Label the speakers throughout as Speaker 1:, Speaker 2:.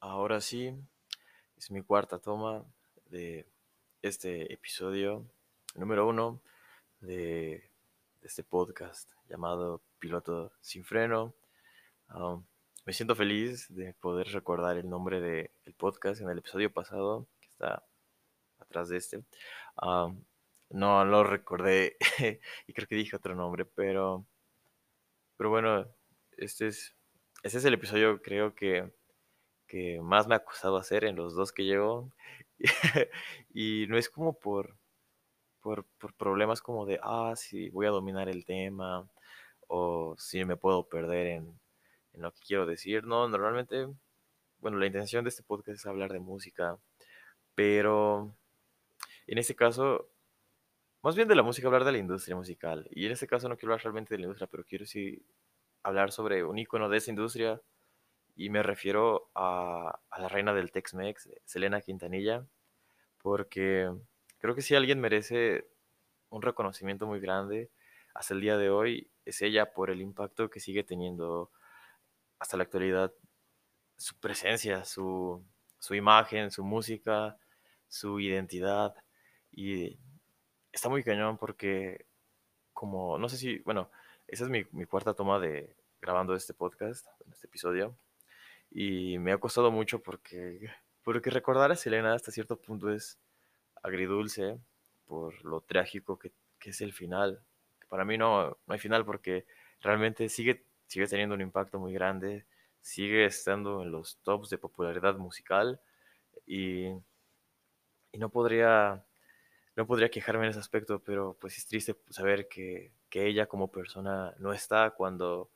Speaker 1: ahora sí, es mi cuarta toma de este episodio número uno de, este podcast llamado Piloto sin freno. Um, me siento feliz de poder recordar el nombre del podcast en el episodio pasado, que está atrás de este. Um, no lo recordé y creo que dije otro nombre, pero, pero bueno, este es, este es el episodio creo que que más me ha costado hacer en los dos que llevo. y no es como por, por, problemas como de, ah, si voy a dominar el tema o si me puedo perder en, en lo que quiero decir. No, normalmente, bueno, la intención de este podcast es hablar de música, pero en este caso, más bien de la música, hablar de la industria musical. Y en este caso no quiero hablar realmente de la industria, pero quiero sí hablar sobre un icono de esa industria y me refiero a, la reina del Tex-Mex, Selena Quintanilla, porque creo que si alguien merece un reconocimiento muy grande hasta el día de hoy, es ella por el impacto que sigue teniendo hasta la actualidad su presencia, su, imagen, su música, su identidad. Y está muy cañón porque como, no sé si, bueno, esa es mi, mi cuarta toma de grabando este podcast, este episodio y me ha costado mucho porque, porque recordar a Selena hasta cierto punto es agridulce por lo trágico que, que es el final. Para mí no, no hay final porque realmente sigue, sigue teniendo un impacto muy grande, sigue estando en los tops de popularidad musical y, y no podría no podría quejarme en ese aspecto, pero pues es triste saber que, que ella como persona no está cuando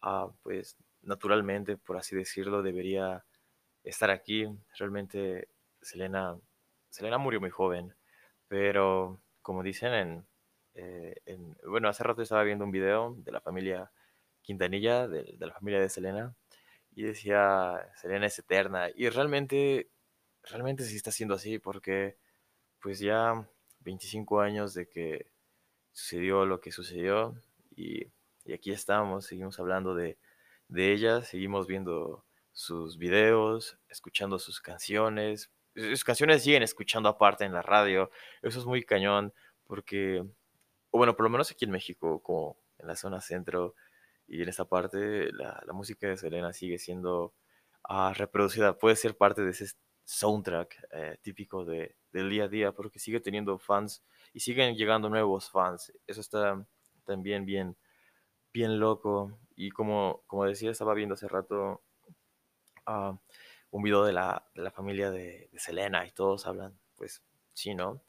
Speaker 1: ah, pues naturalmente, por así decirlo, debería estar aquí. Realmente Selena, Selena murió muy joven, pero como dicen en, eh, bueno, hace rato estaba viendo un video de la familia Quintanilla, de, la familia de Selena, y decía, Selena es eterna, y realmente, realmente sí está siendo así, porque pues ya 25 años de que sucedió lo que sucedió, y, y aquí estamos, seguimos hablando de, de ella, seguimos viendo sus videos, escuchando sus canciones. Sus canciones siguen escuchando aparte en la radio. Eso es muy cañón porque, bueno, por lo menos aquí en México, como en la zona centro y en esta parte, la, música de Selena sigue siendo ah, reproducida. Puede ser parte de ese soundtrack eh, típico de, del día a día porque sigue teniendo fans y siguen llegando nuevos fans. Eso está también bien, bien loco. Y como, como decía, estaba viendo hace rato ah, un video de la, de la familia de, Selena y todos hablan, pues sí, ¿no?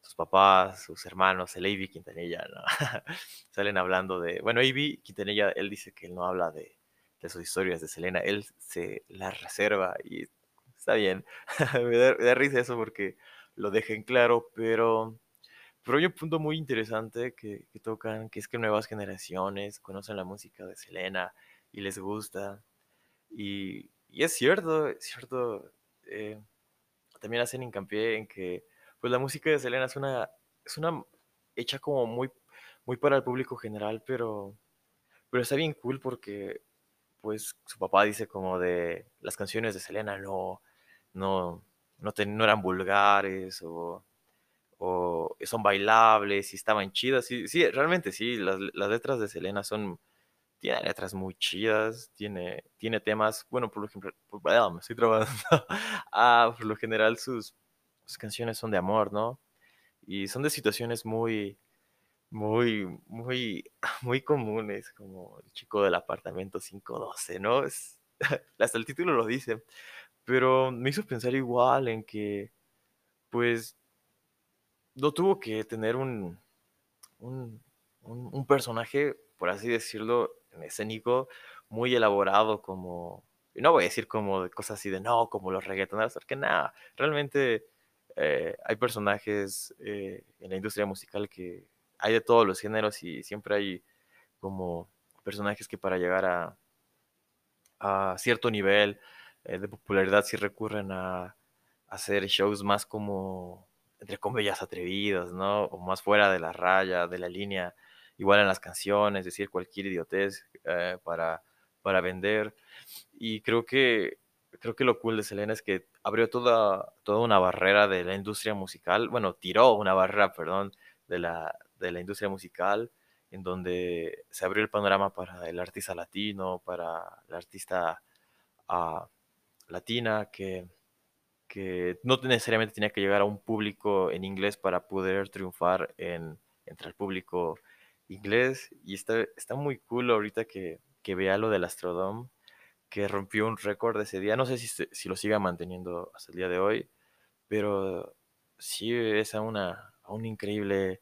Speaker 1: Sus papás, sus hermanos, el Avi Quintanilla, ¿no? Salen hablando de... Bueno, Avi Quintanilla, él dice que él no habla de, de sus historias de Selena, él se las reserva y está bien. me, da, me da risa eso porque lo dejen claro, pero pero hay un punto muy interesante que, tocan, que es que nuevas generaciones conocen la música de Selena y les gusta. Y, es cierto, es cierto. Eh, también hacen hincapié en que pues la música de Selena es una, es una hecha como muy, muy para el público general, pero, pero está bien cool porque pues su papá dice como de las canciones de Selena no, no, no, no eran vulgares o o son bailables y estaban chidas. Sí, sí realmente sí, las, letras de Selena son, tiene letras muy chidas, tiene, tiene temas, bueno, por lo ejemplo, me estoy trabajando, ah, por lo general sus, canciones son de amor, ¿no? Y son de situaciones muy, muy, muy, muy comunes, como el chico del apartamento 512, ¿no? Es, hasta el título lo dice, pero me hizo pensar igual en que, pues, no tuvo que tener un, un, personaje, por así decirlo, escénico, muy elaborado como, no voy a decir como cosas así de no, como los reggaetoneros, porque nada, realmente eh, hay personajes eh, en la industria musical que hay de todos los géneros y siempre hay como personajes que para llegar a, a cierto nivel eh, de popularidad sí recurren a hacer shows más como entre comillas, atrevidos, ¿no? O más fuera de la raya, de la línea, igual en las canciones, decir cualquier idiotez eh, para, para vender. Y creo que creo que lo cool de Selena es que abrió toda, toda una barrera de la industria musical, bueno, tiró una barrera, perdón, de la, de la industria musical, en donde se abrió el panorama para el artista latino, para la artista uh, latina, que, que no necesariamente tenía que llegar a un público en inglés para poder triunfar en, entre el público inglés. Y está, está muy cool ahorita que, que vea lo del Astrodome, que rompió un récord ese día. No sé si, si lo siga manteniendo hasta el día de hoy, pero sí es a, una, a un increíble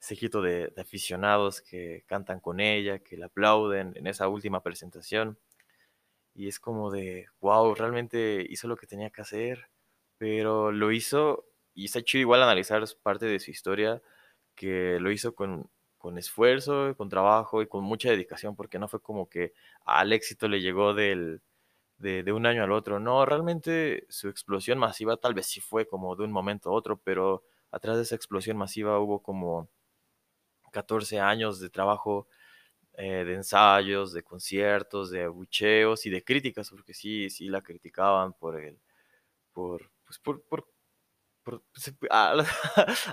Speaker 1: seguito de, de, aficionados que cantan con ella, que la aplauden en esa última presentación. Y es como de, wow, realmente hizo lo que tenía que hacer, pero lo hizo, y está chido igual analizar parte de su historia, que lo hizo con, con esfuerzo, con trabajo y con mucha dedicación, porque no fue como que al éxito le llegó del, de, un año al otro. No, realmente su explosión masiva tal vez sí fue como de un momento a otro, pero atrás de esa explosión masiva hubo como 14 años de trabajo, eh, de ensayos, de conciertos, de abucheos y de críticas, porque sí, sí la criticaban por el, por, pues por, por, pues, a,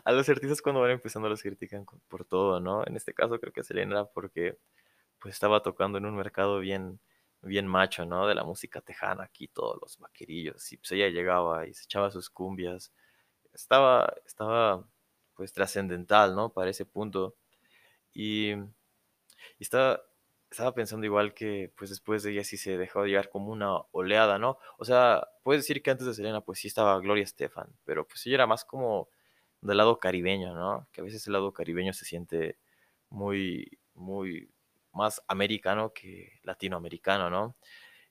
Speaker 1: a, los artistas cuando van empezando los critican por todo, ¿no? En este caso creo que Selena porque pues estaba tocando en un mercado bien, bien macho, ¿no? De la música tejana, aquí todos los vaquerillos, y pues ella llegaba y se echaba sus cumbias, estaba, estaba pues trascendental, ¿no? Para ese punto. Y, y estaba, estaba pensando igual que pues después de ella sí se dejó de llevar como una oleada, ¿no? O sea, puedes decir que antes de Selena pues sí estaba Gloria Estefan, pero pues ella era más como del lado caribeño, ¿no? Que a veces el lado caribeño se siente muy, muy más americano que latinoamericano, ¿no?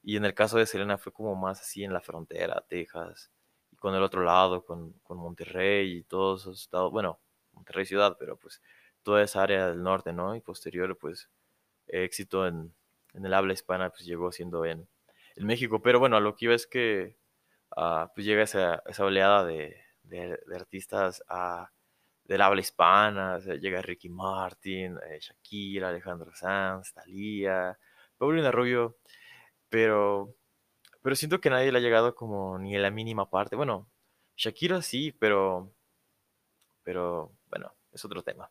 Speaker 1: Y en el caso de Selena fue como más así en la frontera, Texas, y con el otro lado, con, con Monterrey y todos esos estados, bueno, Monterrey ciudad, pero pues toda esa área del norte, ¿no? Y posterior, pues, éxito en, el habla hispana, pues llegó siendo en, en, México. Pero bueno, lo que iba es que, uh, pues llega esa, esa oleada de, de, artistas uh, del habla hispana, llega Ricky Martin, eh, Shakira, Alejandro Sanz, Thalía, Paulina Rubio, pero, pero siento que nadie le ha llegado como ni en la mínima parte. Bueno, Shakira sí, pero, pero bueno, es otro tema.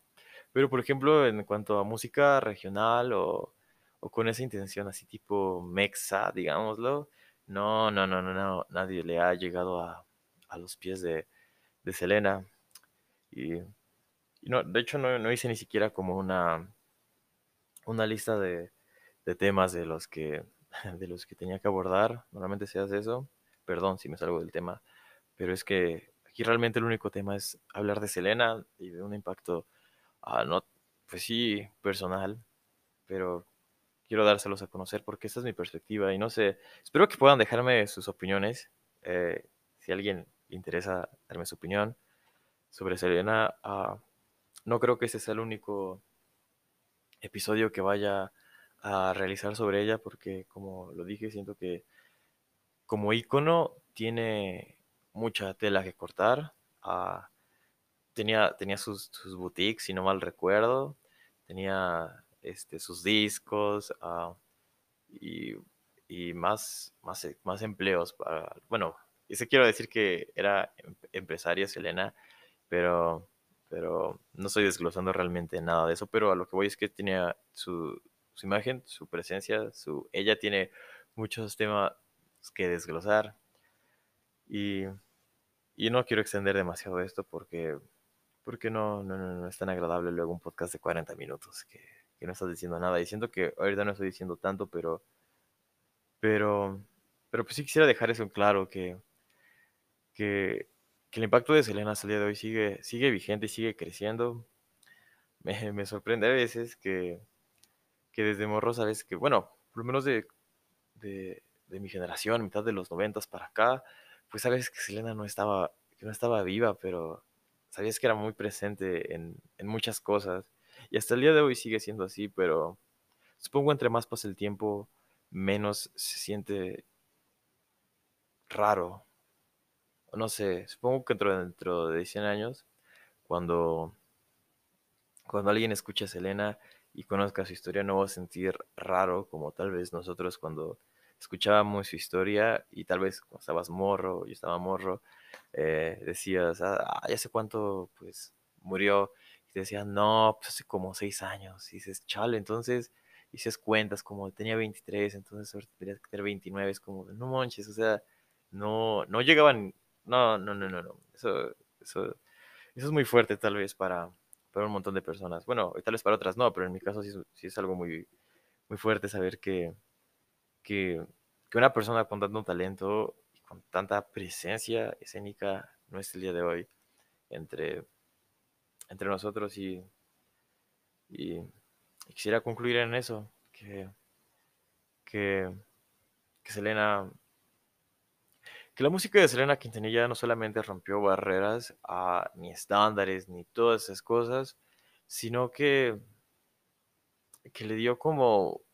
Speaker 1: Pero, por ejemplo, en cuanto a música regional o, con esa intención así tipo mexa, digámoslo, no, no, no, no, no, nadie le ha llegado a, a los pies de, de Selena. Y, no, de hecho no, no, hice ni siquiera como una, una lista de, de, temas de los, que, de los que tenía que abordar. Normalmente se hace eso. Perdón si me salgo del tema. Pero es que aquí realmente el único tema es hablar de Selena y de un impacto uh, no, pues sí, personal, pero quiero dárselos a conocer porque esta es mi perspectiva y no sé, espero que puedan dejarme sus opiniones, eh, si a alguien le interesa darme su opinión sobre Selena, uh, no creo que ese sea el único episodio que vaya a realizar sobre ella porque como lo dije, siento que como icono tiene mucha tela que cortar. Uh, tenía, tenía sus, sus, boutiques, si no mal recuerdo, tenía este, sus discos uh, y, y, más, más, más empleos. Para, bueno, se quiero decir que era em, empresaria Selena, pero, pero no estoy desglosando realmente nada de eso, pero a lo que voy es que tenía su, su imagen, su presencia, su, ella tiene muchos temas que desglosar y, y no quiero extender demasiado esto porque porque no, no, no, no es tan agradable luego un podcast de 40 minutos que, no estás diciendo nada. Y siento que ahorita no estoy diciendo tanto, pero, pero, pero pues sí quisiera dejar eso en claro, que, que, el impacto de Selena hasta el día de hoy sigue, sigue vigente y sigue creciendo. Me, sorprende a veces que, que desde morro, sabes que, bueno, por lo menos de, de, de mi generación, mitad de los noventas para acá, pues sabes que Selena no estaba, no estaba viva, pero sabías que era muy presente en, muchas cosas. Y hasta el día de hoy sigue siendo así, pero supongo entre más pasa el tiempo, menos se siente raro. No sé, supongo que dentro, dentro de 100 años, cuando, cuando alguien escucha a Selena y conozca su historia, no va a sentir raro como tal vez nosotros cuando escuchábamos su historia y tal vez cuando estabas morro, yo estaba morro, eh, decías, ah, ya sé cuánto, pues, murió. Y te no, pues hace como seis años. Y dices, chale, entonces, dices cuentas, como tenía 23, entonces ahora tendrías que tener 29, es como, no manches, o sea, no, no llegaban, no, no, no, no, no. Eso, eso, eso es muy fuerte tal vez para, para un montón de personas. Bueno, tal vez para otras no, pero en mi caso sí, sí es algo muy, muy fuerte saber que, que, una persona con tanto talento y con tanta presencia escénica no es el día de hoy entre, entre nosotros y, quisiera concluir en eso, que, que, que Selena que la música de Selena Quintanilla no solamente rompió barreras a, ni estándares ni todas esas cosas, sino que, que le dio como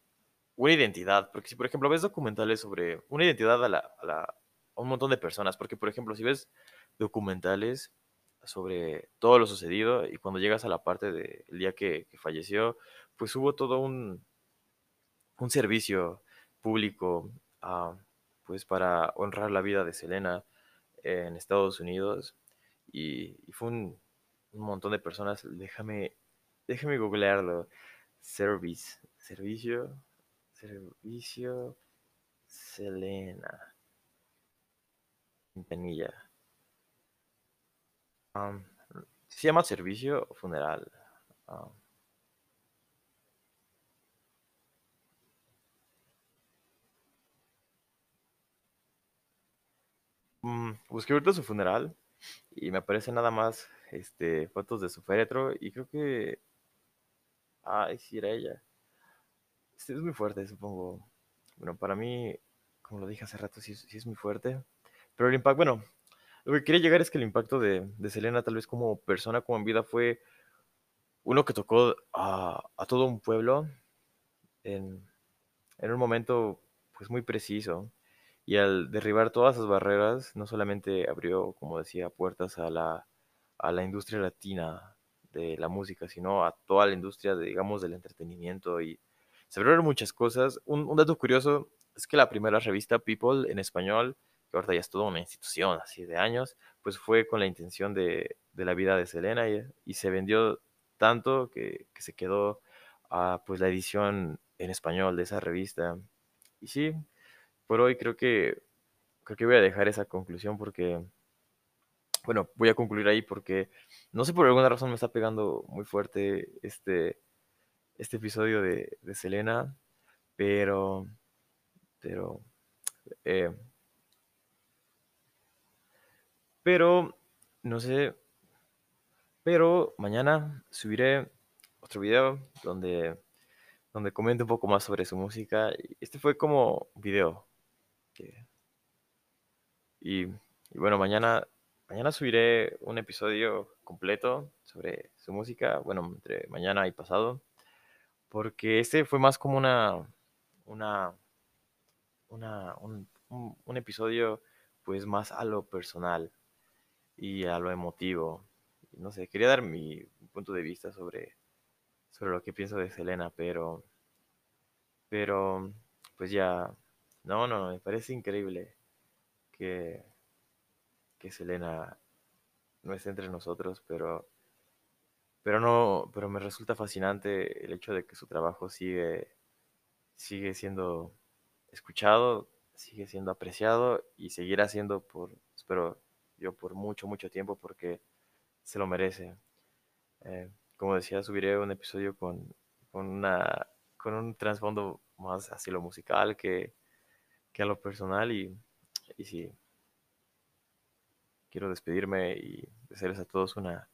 Speaker 1: una identidad. Porque si, por ejemplo, ves documentales sobre una identidad a, la, a, un montón de personas, porque, por ejemplo, si ves documentales sobre todo lo sucedido y cuando llegas a la parte del día que, falleció, pues hubo todo un, un servicio público. Uh, pues para honrar la vida de Selena en Estados Unidos y, y fue un, un, montón de personas. Déjame, déjame googlearlo. Service, servicio, servicio, Selena. Quintanilla. Um, se llama servicio funeral. Um, Mm, busqué ahorita su funeral y me aparecen nada más este, fotos de su féretro y creo que... Ay, sí, era ella. Es muy fuerte, supongo. Bueno, para mí, como lo dije hace rato, sí, sí es muy fuerte. Pero el impacto, bueno, lo que quería llegar es que el impacto de, de Selena, tal vez como persona, como en vida, fue uno que tocó a, a todo un pueblo en, en un momento pues muy preciso. Y al derribar todas esas barreras, no solamente abrió, como decía, puertas a la, a la industria latina de la música, sino a toda la industria, digamos, del entretenimiento y se abrieron muchas cosas. Un, dato curioso es que la primera revista People en español, que ahorita ya es toda una institución así de años, pues fue con la intención de, de la vida de Selena y, se vendió tanto que, que se quedó uh, pues la edición en español de esa revista. Y sí, por hoy creo que creo que voy a dejar esa conclusión porque bueno, voy a concluir ahí porque no sé por alguna razón me está pegando muy fuerte este este episodio de, Selena, pero pero eh, pero no sé, pero mañana subiré otro video donde donde comente un poco más sobre su música. Este fue como video. Y, y, bueno, mañana, mañana subiré un episodio completo sobre su música, bueno, entre mañana y pasado, porque este fue más como una, una, una un, un, un episodio pues más a lo personal y a lo emotivo. No sé, quería dar mi punto de vista sobre, sobre lo que pienso de Selena, pero, pero, pues ya, no, no, me parece increíble que, que Selena no esté entre nosotros, pero, pero no, pero me resulta fascinante el hecho de que su trabajo sigue, sigue siendo escuchado, sigue siendo apreciado y seguirá siendo por, espero yo, por mucho, mucho tiempo porque se lo merece. Eh, como decía, subiré un episodio con, con, una, con un trasfondo más así lo musical que, que a lo personal y, y sí, quiero despedirme y desearles a todos una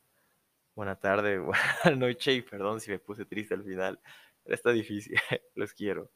Speaker 1: buena tarde, buena noche y perdón si me puse triste al final, está difícil, los quiero.